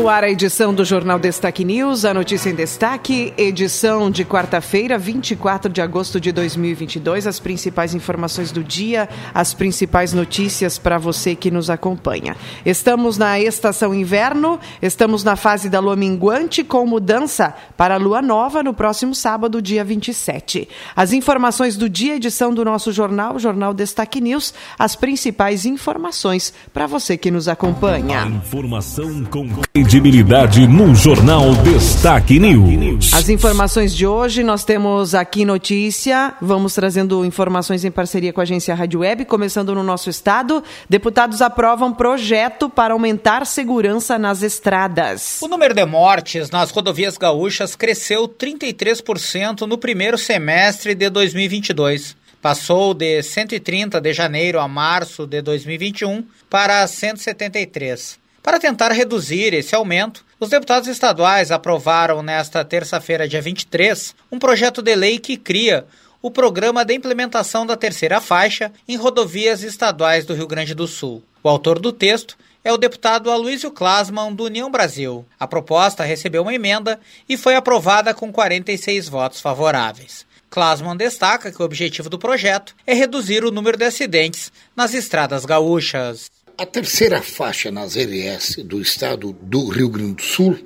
No ar, a edição do Jornal Destaque News, a notícia em destaque, edição de quarta-feira, 24 de agosto de 2022. As principais informações do dia, as principais notícias para você que nos acompanha. Estamos na estação inverno, estamos na fase da lua minguante, com mudança para a lua nova no próximo sábado, dia 27. As informações do dia, edição do nosso jornal, Jornal Destaque News, as principais informações para você que nos acompanha. Informação com credibilidade no Jornal Destaque News. As informações de hoje, nós temos aqui notícia, vamos trazendo informações em parceria com a agência Rádio Web, começando no nosso estado. Deputados aprovam projeto para aumentar segurança nas estradas. O número de mortes nas rodovias gaúchas cresceu 33% no primeiro semestre de 2022. Passou de 130 de janeiro a março de 2021 para 173. Para tentar reduzir esse aumento, os deputados estaduais aprovaram nesta terça-feira, dia 23, um projeto de lei que cria o Programa de Implementação da Terceira Faixa em rodovias estaduais do Rio Grande do Sul. O autor do texto é o deputado Aloysio Klasman, do União Brasil. A proposta recebeu uma emenda e foi aprovada com 46 votos favoráveis. Klasman destaca que o objetivo do projeto é reduzir o número de acidentes nas estradas gaúchas. A terceira faixa nas RS do estado do Rio Grande do Sul,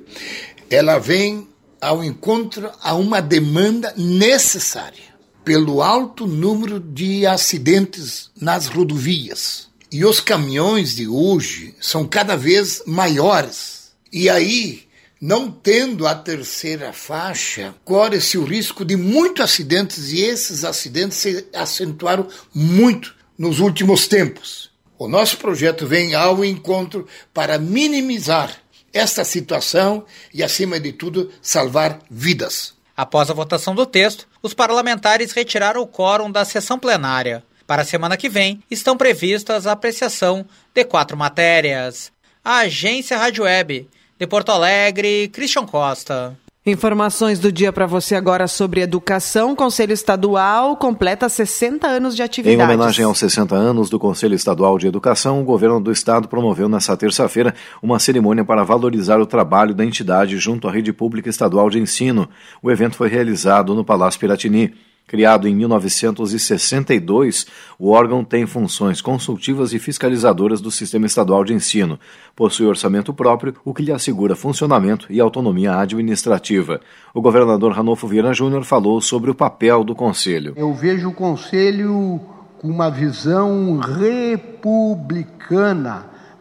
ela vem ao encontro a uma demanda necessária pelo alto número de acidentes nas rodovias. E os caminhões de hoje são cada vez maiores. E aí, não tendo a terceira faixa, corre-se o risco de muitos acidentes e esses acidentes se acentuaram muito nos últimos tempos. O nosso projeto vem ao encontro para minimizar esta situação e, acima de tudo, salvar vidas. Após a votação do texto, os parlamentares retiraram o quórum da sessão plenária. Para a semana que vem, estão previstas a apreciação de quatro matérias. A Agência Rádio Web, de Porto Alegre, Christian Costa. Informações do dia para você agora sobre educação. Conselho Estadual completa 60 anos de atividade. Em homenagem aos 60 anos do Conselho Estadual de Educação, o governo do estado promoveu nesta terça-feira uma cerimônia para valorizar o trabalho da entidade junto à rede pública estadual de ensino. O evento foi realizado no Palácio Piratini. Criado em 1962, o órgão tem funções consultivas e fiscalizadoras do sistema estadual de ensino. Possui orçamento próprio, o que lhe assegura funcionamento e autonomia administrativa. O governador Ranolfo Vieira Júnior falou sobre o papel do Conselho. Eu vejo o Conselho com uma visão republicana,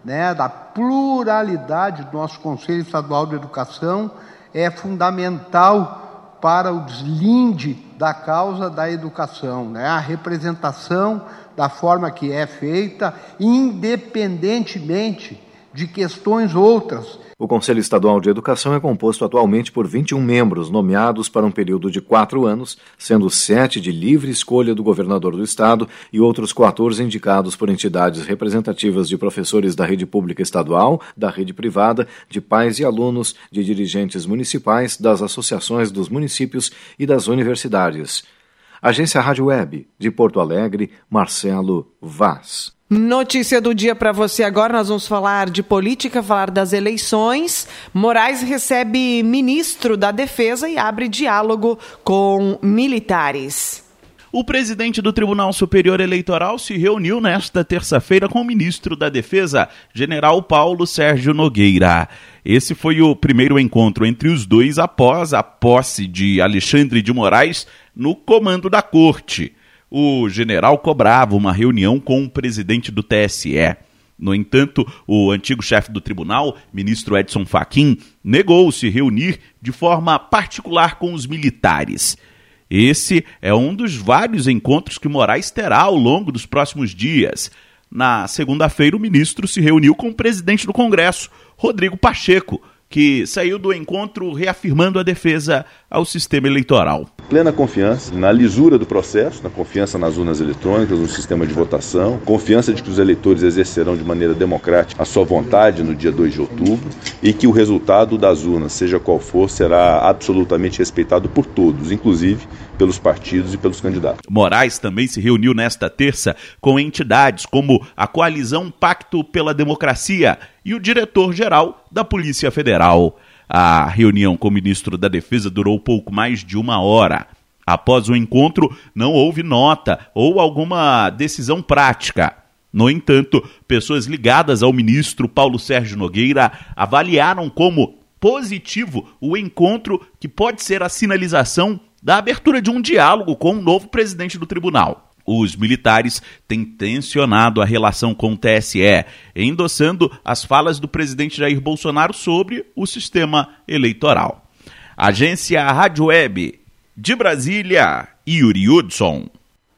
né, da pluralidade do nosso Conselho Estadual de Educação, é fundamental para o deslinde da causa da educação, né? a representação da forma que é feita, independentemente de questões outras o Conselho Estadual de Educação é composto atualmente por 21 membros, nomeados para um período de quatro anos, sendo sete de livre escolha do governador do Estado e outros 14 indicados por entidades representativas de professores da rede pública estadual, da rede privada, de pais e alunos, de dirigentes municipais, das associações dos municípios e das universidades. Agência Rádio Web, de Porto Alegre, Marcelo Vaz. Notícia do dia para você agora, nós vamos falar de política, falar das eleições. Moraes recebe ministro da Defesa e abre diálogo com militares. O presidente do Tribunal Superior Eleitoral se reuniu nesta terça-feira com o ministro da Defesa, general Paulo Sérgio Nogueira. Esse foi o primeiro encontro entre os dois após a posse de Alexandre de Moraes no comando da corte o general cobrava uma reunião com o presidente do TSE. No entanto, o antigo chefe do tribunal, ministro Edson Fachin, negou se reunir de forma particular com os militares. Esse é um dos vários encontros que Moraes terá ao longo dos próximos dias. Na segunda-feira, o ministro se reuniu com o presidente do Congresso, Rodrigo Pacheco, que saiu do encontro reafirmando a defesa ao sistema eleitoral. Plena confiança na lisura do processo, na confiança nas urnas eletrônicas, no sistema de votação, confiança de que os eleitores exercerão de maneira democrática a sua vontade no dia 2 de outubro e que o resultado das urnas, seja qual for, será absolutamente respeitado por todos, inclusive pelos partidos e pelos candidatos. Moraes também se reuniu nesta terça com entidades como a Coalizão Pacto pela Democracia e o diretor-geral da Polícia Federal. A reunião com o ministro da Defesa durou pouco mais de uma hora. Após o encontro, não houve nota ou alguma decisão prática. No entanto, pessoas ligadas ao ministro Paulo Sérgio Nogueira avaliaram como positivo o encontro que pode ser a sinalização da abertura de um diálogo com o novo presidente do tribunal. Os militares têm tensionado a relação com o TSE, endossando as falas do presidente Jair Bolsonaro sobre o sistema eleitoral. Agência Rádio Web de Brasília, Yuri Hudson.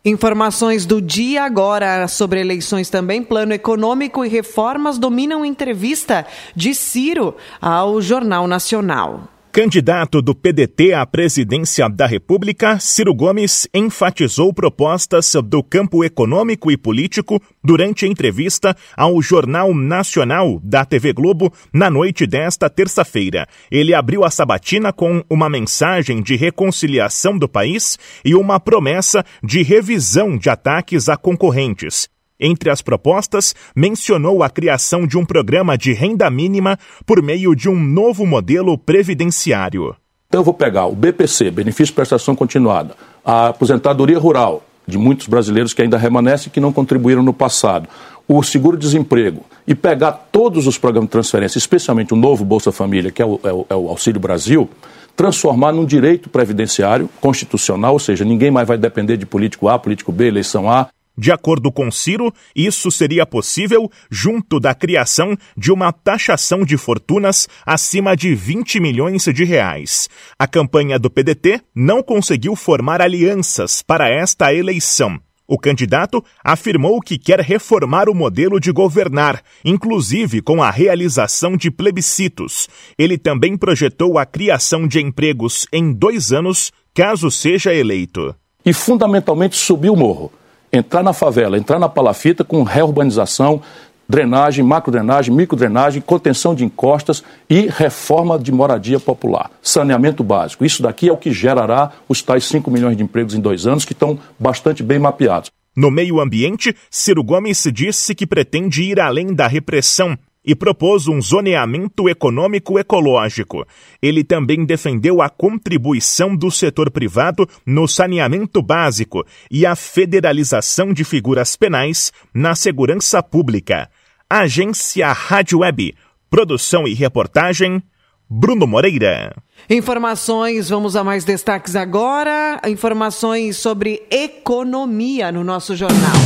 Informações do dia agora sobre eleições também. Plano econômico e reformas dominam entrevista de Ciro ao Jornal Nacional. Candidato do PDT à presidência da República, Ciro Gomes enfatizou propostas do campo econômico e político durante entrevista ao Jornal Nacional da TV Globo na noite desta terça-feira. Ele abriu a sabatina com uma mensagem de reconciliação do país e uma promessa de revisão de ataques a concorrentes. Entre as propostas, mencionou a criação de um programa de renda mínima por meio de um novo modelo previdenciário. Então eu vou pegar o BPC, Benefício de Prestação Continuada, a aposentadoria rural de muitos brasileiros que ainda remanescem e que não contribuíram no passado, o seguro-desemprego e pegar todos os programas de transferência, especialmente o novo Bolsa Família, que é o, é o, é o Auxílio Brasil, transformar num direito previdenciário constitucional, ou seja, ninguém mais vai depender de político A, político B, eleição A, de acordo com Ciro, isso seria possível junto da criação de uma taxação de fortunas acima de 20 milhões de reais. A campanha do PDT não conseguiu formar alianças para esta eleição. O candidato afirmou que quer reformar o modelo de governar, inclusive com a realização de plebiscitos. Ele também projetou a criação de empregos em dois anos, caso seja eleito. E, fundamentalmente, subir o morro entrar na favela, entrar na palafita com reurbanização, drenagem, macrodrenagem, microdrenagem, contenção de encostas e reforma de moradia popular, saneamento básico. Isso daqui é o que gerará os tais 5 milhões de empregos em dois anos, que estão bastante bem mapeados. No meio ambiente, Ciro Gomes disse que pretende ir além da repressão e propôs um zoneamento econômico ecológico. Ele também defendeu a contribuição do setor privado no saneamento básico e a federalização de figuras penais na segurança pública. Agência Rádio Web. Produção e reportagem. Bruno Moreira. Informações, vamos a mais destaques agora. Informações sobre economia no nosso jornal.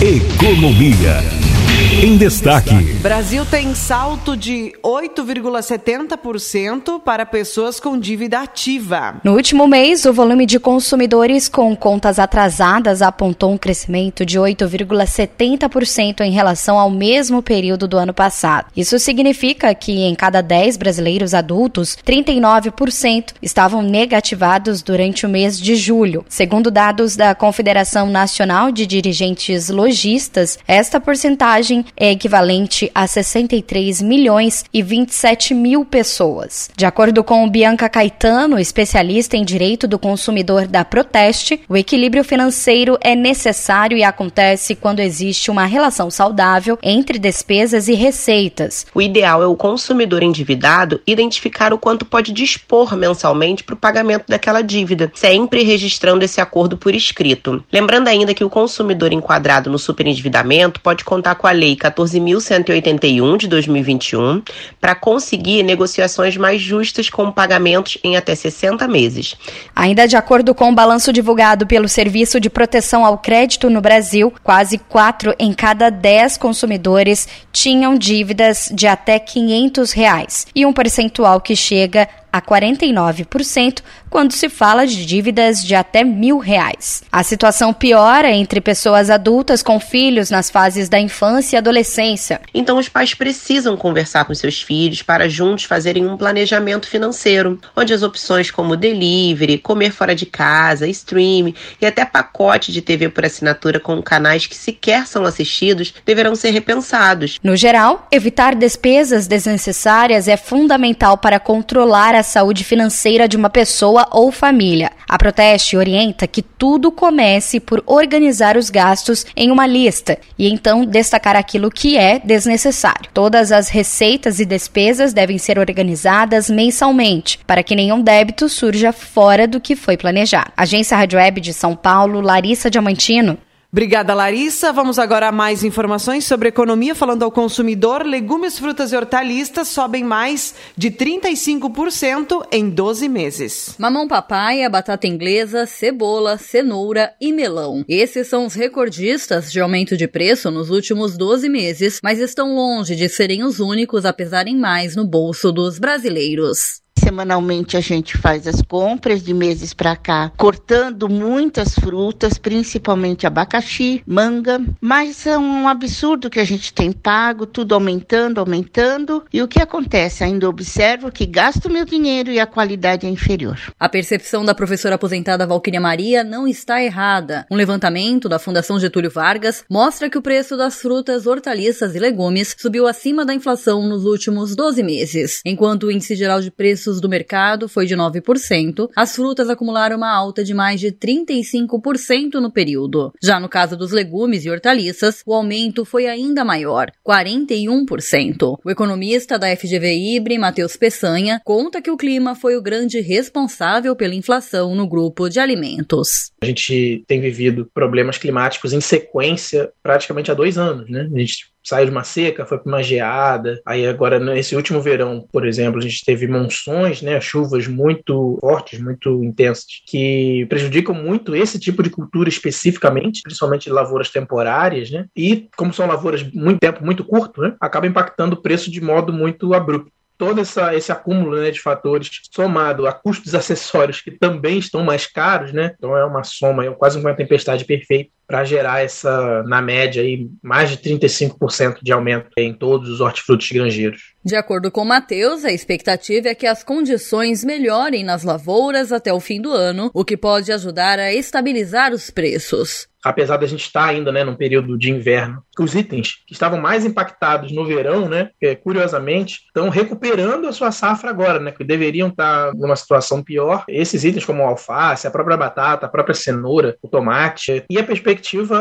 Economia. Em destaque: Brasil tem salto de 8,70% para pessoas com dívida ativa. No último mês, o volume de consumidores com contas atrasadas apontou um crescimento de 8,70% em relação ao mesmo período do ano passado. Isso significa que em cada 10 brasileiros adultos, 39% estavam negativados durante o mês de julho. Segundo dados da Confederação Nacional de Dirigentes Logistas, esta porcentagem é equivalente a 63 milhões e 27 mil pessoas. De acordo com Bianca Caetano, especialista em direito do consumidor da Proteste, o equilíbrio financeiro é necessário e acontece quando existe uma relação saudável entre despesas e receitas. O ideal é o consumidor endividado identificar o quanto pode dispor mensalmente para o pagamento daquela dívida, sempre registrando esse acordo por escrito. Lembrando ainda que o consumidor enquadrado no superendividamento pode contar com a lei 14.181 de 2021 para conseguir negociações mais justas com pagamentos em até 60 meses. Ainda de acordo com o balanço divulgado pelo Serviço de Proteção ao Crédito no Brasil, quase 4 em cada 10 consumidores tinham dívidas de até 500 reais e um percentual que chega a 49% quando se fala de dívidas de até mil reais. A situação piora entre pessoas adultas com filhos nas fases da infância e adolescência. Então, os pais precisam conversar com seus filhos para juntos fazerem um planejamento financeiro, onde as opções como delivery, comer fora de casa, stream e até pacote de TV por assinatura com canais que sequer são assistidos deverão ser repensados. No geral, evitar despesas desnecessárias é fundamental para controlar a saúde financeira de uma pessoa ou família. A Proteste orienta que tudo comece por organizar os gastos em uma lista e então destacar aquilo que é desnecessário. Todas as receitas e despesas devem ser organizadas mensalmente para que nenhum débito surja fora do que foi planejado. Agência Rádio Web de São Paulo, Larissa Diamantino. Obrigada, Larissa. Vamos agora a mais informações sobre economia. Falando ao consumidor, legumes, frutas e hortaliças sobem mais de 35% em 12 meses. Mamão papaya, batata inglesa, cebola, cenoura e melão. Esses são os recordistas de aumento de preço nos últimos 12 meses, mas estão longe de serem os únicos a pesarem mais no bolso dos brasileiros. Semanalmente a gente faz as compras de meses para cá, cortando muitas frutas, principalmente abacaxi, manga, mas é um absurdo que a gente tem pago, tudo aumentando, aumentando. E o que acontece? Ainda observo que gasto meu dinheiro e a qualidade é inferior. A percepção da professora aposentada Valquíria Maria não está errada. Um levantamento da Fundação Getúlio Vargas mostra que o preço das frutas, hortaliças e legumes subiu acima da inflação nos últimos 12 meses, enquanto o índice geral de preços do mercado foi de 9%, as frutas acumularam uma alta de mais de 35% no período. Já no caso dos legumes e hortaliças, o aumento foi ainda maior, 41%. O economista da FGV Ibre, Matheus Peçanha, conta que o clima foi o grande responsável pela inflação no grupo de alimentos. A gente tem vivido problemas climáticos em sequência praticamente há dois anos, né? A gente saiu de uma seca, foi para uma geada. Aí agora nesse último verão, por exemplo, a gente teve monções, né, chuvas muito fortes, muito intensas, que prejudicam muito esse tipo de cultura especificamente, principalmente lavouras temporárias, né? E como são lavouras muito tempo muito curto, né, acaba impactando o preço de modo muito abrupto todo essa, esse acúmulo né, de fatores somado a custos acessórios que também estão mais caros, né? Então é uma soma, é quase uma tempestade perfeita para gerar essa, na média, aí, mais de 35% de aumento em todos os hortifrutos granjeiros. De acordo com Matheus, a expectativa é que as condições melhorem nas lavouras até o fim do ano, o que pode ajudar a estabilizar os preços apesar da gente estar ainda né, num período de inverno, os itens que estavam mais impactados no verão, né, curiosamente, estão recuperando a sua safra agora, né, que deveriam estar numa situação pior. Esses itens como o alface, a própria batata, a própria cenoura, o tomate. E a perspectiva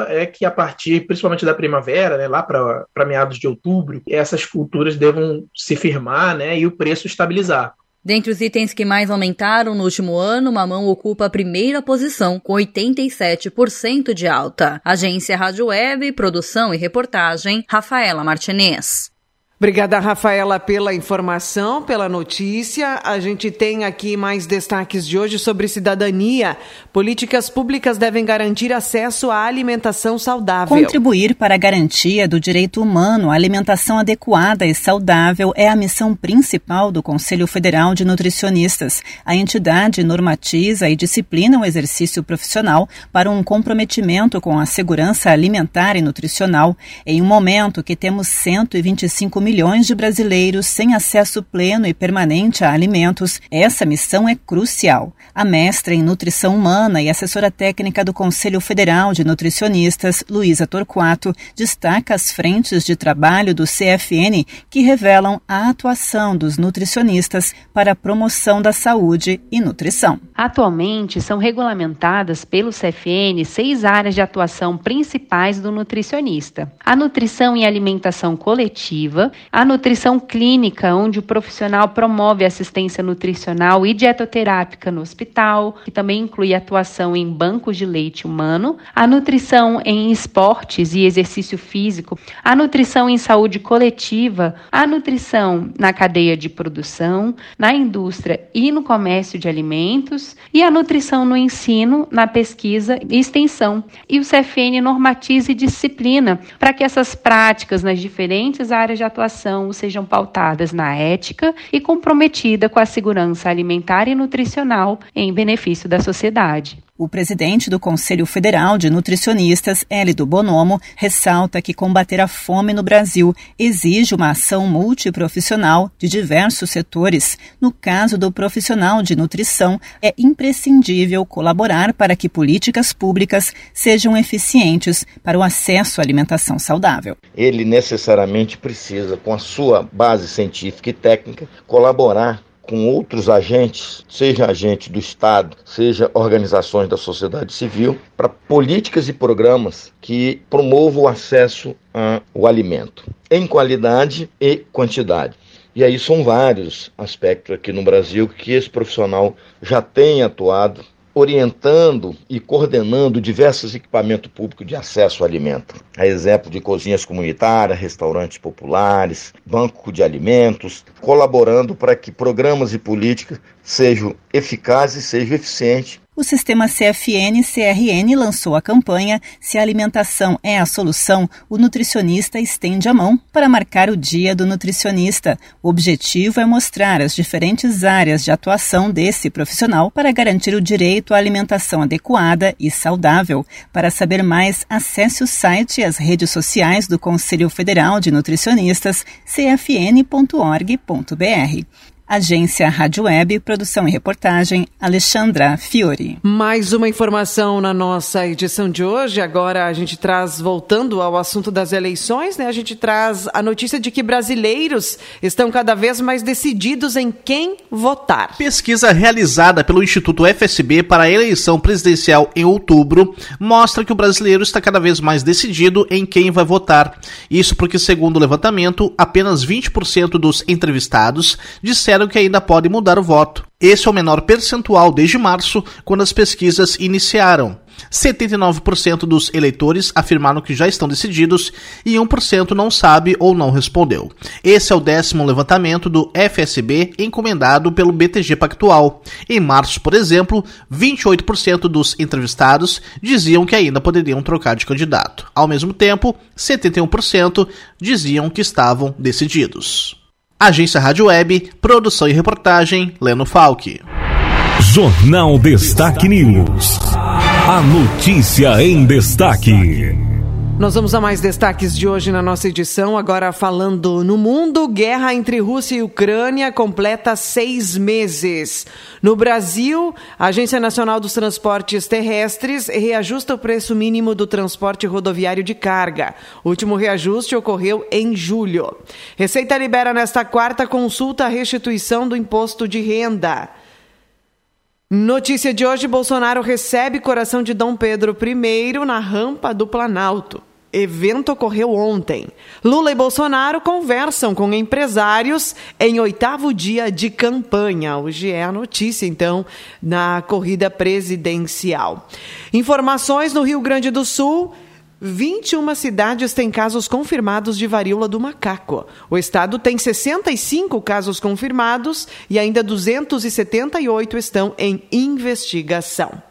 é que a partir, principalmente da primavera, né, lá para meados de outubro, essas culturas devam se firmar né, e o preço estabilizar. Dentre os itens que mais aumentaram no último ano, mamão ocupa a primeira posição, com 87% de alta. Agência Rádio Web, produção e reportagem, Rafaela Martinez. Obrigada, Rafaela, pela informação, pela notícia. A gente tem aqui mais destaques de hoje sobre cidadania. Políticas públicas devem garantir acesso à alimentação saudável. Contribuir para a garantia do direito humano à alimentação adequada e saudável é a missão principal do Conselho Federal de Nutricionistas. A entidade normatiza e disciplina o exercício profissional para um comprometimento com a segurança alimentar e nutricional em um momento que temos 125 milhões de brasileiros sem acesso pleno e permanente a alimentos, essa missão é crucial. A mestra em nutrição humana e assessora técnica do Conselho Federal de Nutricionistas, Luísa Torquato, destaca as frentes de trabalho do CFN que revelam a atuação dos nutricionistas para a promoção da saúde e nutrição. Atualmente, são regulamentadas pelo CFN seis áreas de atuação principais do nutricionista: a nutrição e alimentação coletiva, a nutrição clínica, onde o profissional promove assistência nutricional e dietoterápica no hospital, que também inclui atuação em bancos de leite humano, a nutrição em esportes e exercício físico, a nutrição em saúde coletiva, a nutrição na cadeia de produção, na indústria e no comércio de alimentos, e a nutrição no ensino, na pesquisa e extensão. E o CFN normatiza e disciplina para que essas práticas nas diferentes áreas de atuação atuação sejam pautadas na ética e comprometida com a segurança alimentar e nutricional em benefício da sociedade. O presidente do Conselho Federal de Nutricionistas, Élido Bonomo, ressalta que combater a fome no Brasil exige uma ação multiprofissional de diversos setores. No caso do profissional de nutrição, é imprescindível colaborar para que políticas públicas sejam eficientes para o acesso à alimentação saudável. Ele necessariamente precisa, com a sua base científica e técnica, colaborar com outros agentes, seja agente do Estado, seja organizações da sociedade civil, para políticas e programas que promovam o acesso ao alimento, em qualidade e quantidade. E aí são vários aspectos aqui no Brasil que esse profissional já tem atuado orientando e coordenando diversos equipamentos públicos de acesso ao alimento. A exemplo de cozinhas comunitárias, restaurantes populares, banco de alimentos, colaborando para que programas e políticas sejam eficazes, sejam eficientes o sistema CFN-CRN lançou a campanha Se a alimentação é a solução, o nutricionista estende a mão para marcar o Dia do Nutricionista. O objetivo é mostrar as diferentes áreas de atuação desse profissional para garantir o direito à alimentação adequada e saudável. Para saber mais, acesse o site e as redes sociais do Conselho Federal de Nutricionistas, cfn.org.br. Agência Rádio Web, produção e reportagem, Alexandra Fiore. Mais uma informação na nossa edição de hoje. Agora a gente traz, voltando ao assunto das eleições, né? A gente traz a notícia de que brasileiros estão cada vez mais decididos em quem votar. Pesquisa realizada pelo Instituto FSB para a eleição presidencial em outubro mostra que o brasileiro está cada vez mais decidido em quem vai votar. Isso porque, segundo o levantamento, apenas 20% dos entrevistados disseram disseram que ainda podem mudar o voto. Esse é o menor percentual desde março, quando as pesquisas iniciaram. 79% dos eleitores afirmaram que já estão decididos e 1% não sabe ou não respondeu. Esse é o décimo levantamento do FSB encomendado pelo BTG Pactual. Em março, por exemplo, 28% dos entrevistados diziam que ainda poderiam trocar de candidato. Ao mesmo tempo, 71% diziam que estavam decididos. Agência Rádio Web, produção e reportagem, Leno Falck. Jornal Destaque News. A notícia em destaque. Nós vamos a mais destaques de hoje na nossa edição. Agora falando no mundo, guerra entre Rússia e Ucrânia completa seis meses. No Brasil, a Agência Nacional dos Transportes Terrestres reajusta o preço mínimo do transporte rodoviário de carga. O último reajuste ocorreu em julho. Receita libera nesta quarta consulta a restituição do imposto de renda. Notícia de hoje: Bolsonaro recebe coração de Dom Pedro I na rampa do Planalto. Evento ocorreu ontem. Lula e Bolsonaro conversam com empresários em oitavo dia de campanha. Hoje é a notícia, então, na corrida presidencial. Informações no Rio Grande do Sul. 21 cidades têm casos confirmados de varíola do macaco. O estado tem 65 casos confirmados e ainda 278 estão em investigação.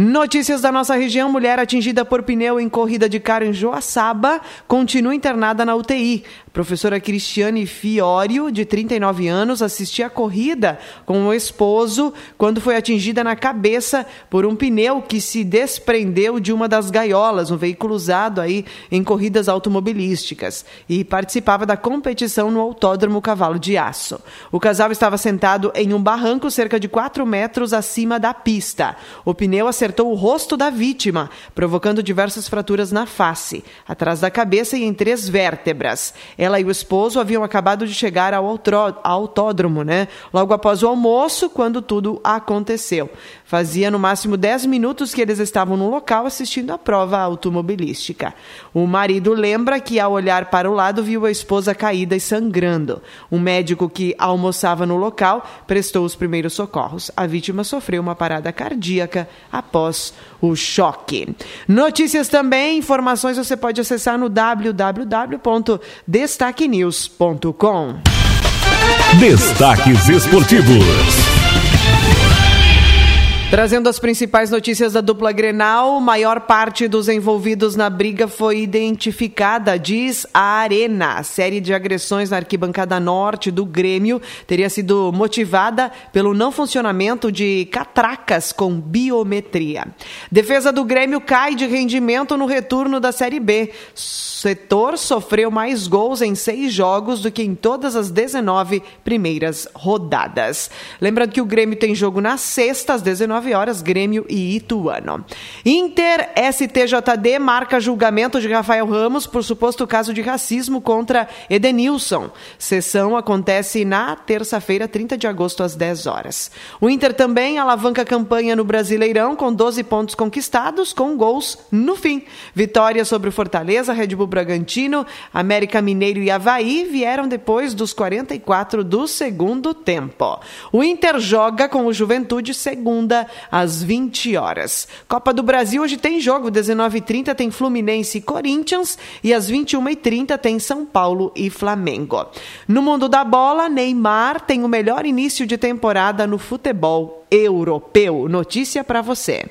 Notícias da nossa região: mulher atingida por pneu em corrida de carro em Joaçaba continua internada na UTI. Professora Cristiane Fiorio, de 39 anos, assistia a corrida com o esposo quando foi atingida na cabeça por um pneu que se desprendeu de uma das gaiolas, um veículo usado aí em corridas automobilísticas, e participava da competição no Autódromo Cavalo de Aço. O casal estava sentado em um barranco cerca de 4 metros acima da pista. O pneu acertou acertou o rosto da vítima, provocando diversas fraturas na face, atrás da cabeça e em três vértebras. Ela e o esposo haviam acabado de chegar ao autódromo, né? Logo após o almoço, quando tudo aconteceu. Fazia no máximo 10 minutos que eles estavam no local assistindo a prova automobilística. O marido lembra que, ao olhar para o lado, viu a esposa caída e sangrando. Um médico que almoçava no local prestou os primeiros socorros. A vítima sofreu uma parada cardíaca após o choque. Notícias também, informações você pode acessar no www.destaquenews.com. Destaques esportivos. Trazendo as principais notícias da dupla Grenal, maior parte dos envolvidos na briga foi identificada, diz a Arena. A série de agressões na arquibancada norte do Grêmio teria sido motivada pelo não funcionamento de catracas com biometria. Defesa do Grêmio cai de rendimento no retorno da Série B. Setor sofreu mais gols em seis jogos do que em todas as 19 primeiras rodadas. Lembrando que o Grêmio tem jogo na sexta, às 19 19 horas, Grêmio e Ituano. Inter STJD marca julgamento de Rafael Ramos por suposto caso de racismo contra Edenilson. Sessão acontece na terça-feira, 30 de agosto, às 10 horas. O Inter também alavanca campanha no Brasileirão com 12 pontos conquistados, com gols no fim. Vitória sobre o Fortaleza, Red Bull Bragantino, América Mineiro e Havaí vieram depois dos 44 do segundo tempo. O Inter joga com o Juventude segunda às 20 horas. Copa do Brasil hoje tem jogo, 19h30 tem Fluminense e Corinthians e às 21h30 tem São Paulo e Flamengo. No mundo da bola, Neymar tem o melhor início de temporada no futebol europeu. Notícia para você.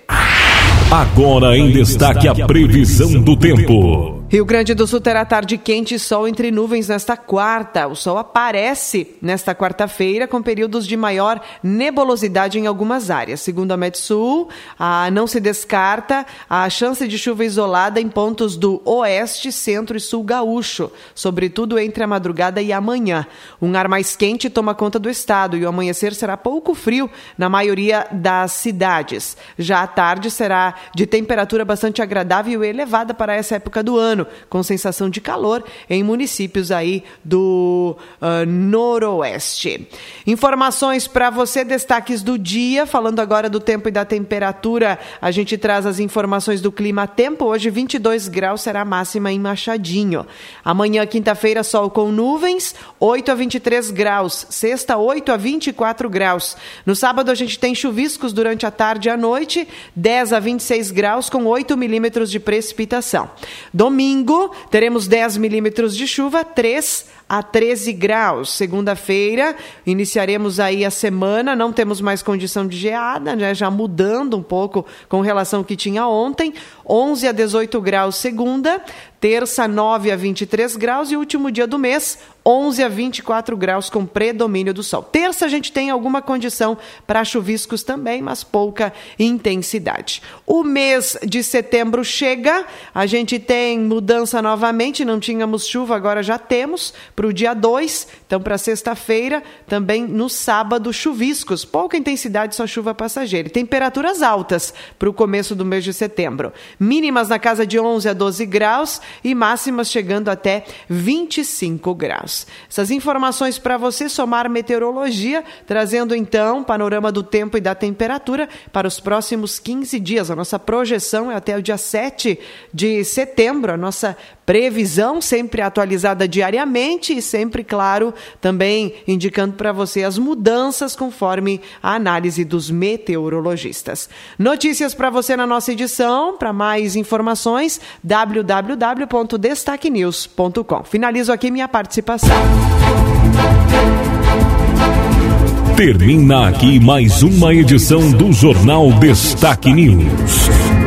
Agora em destaque a previsão do tempo. Rio Grande do Sul terá tarde quente e sol entre nuvens nesta quarta. O sol aparece nesta quarta-feira com períodos de maior nebulosidade em algumas áreas. Segundo a Metsul, ah, não se descarta a chance de chuva isolada em pontos do oeste, centro e sul gaúcho, sobretudo entre a madrugada e amanhã. Um ar mais quente toma conta do estado e o amanhecer será pouco frio na maioria das cidades. Já a tarde será de temperatura bastante agradável e elevada para essa época do ano ano, com sensação de calor em municípios aí do uh, noroeste. Informações para você, destaques do dia, falando agora do tempo e da temperatura, a gente traz as informações do clima tempo. Hoje 22 graus será a máxima em Machadinho. Amanhã, quinta-feira, sol com nuvens, 8 a 23 graus. Sexta, 8 a 24 graus. No sábado, a gente tem chuviscos durante a tarde e a noite, 10 a 26 graus com 8 milímetros de precipitação. Domingo, Domingo, teremos 10 milímetros de chuva, 3 a 13 graus. Segunda-feira, iniciaremos aí a semana, não temos mais condição de geada, né? já mudando um pouco com relação ao que tinha ontem. 11 a 18 graus segunda, terça 9 a 23 graus e último dia do mês 11 a 24 graus com predomínio do sol. Terça a gente tem alguma condição para chuviscos também, mas pouca intensidade. O mês de setembro chega, a gente tem mudança novamente, não tínhamos chuva, agora já temos para o dia 2, então para sexta-feira, também no sábado chuviscos, pouca intensidade, só chuva passageira. temperaturas altas para o começo do mês de setembro mínimas na casa de 11 a 12 graus e máximas chegando até 25 graus. Essas informações para você somar meteorologia, trazendo então panorama do tempo e da temperatura para os próximos 15 dias. A nossa projeção é até o dia 7 de setembro, a nossa previsão sempre atualizada diariamente e sempre, claro, também indicando para você as mudanças conforme a análise dos meteorologistas. Notícias para você na nossa edição, para mais informações, www.destaquenews.com. Finalizo aqui minha participação. Termina aqui mais uma edição do Jornal Destaque News.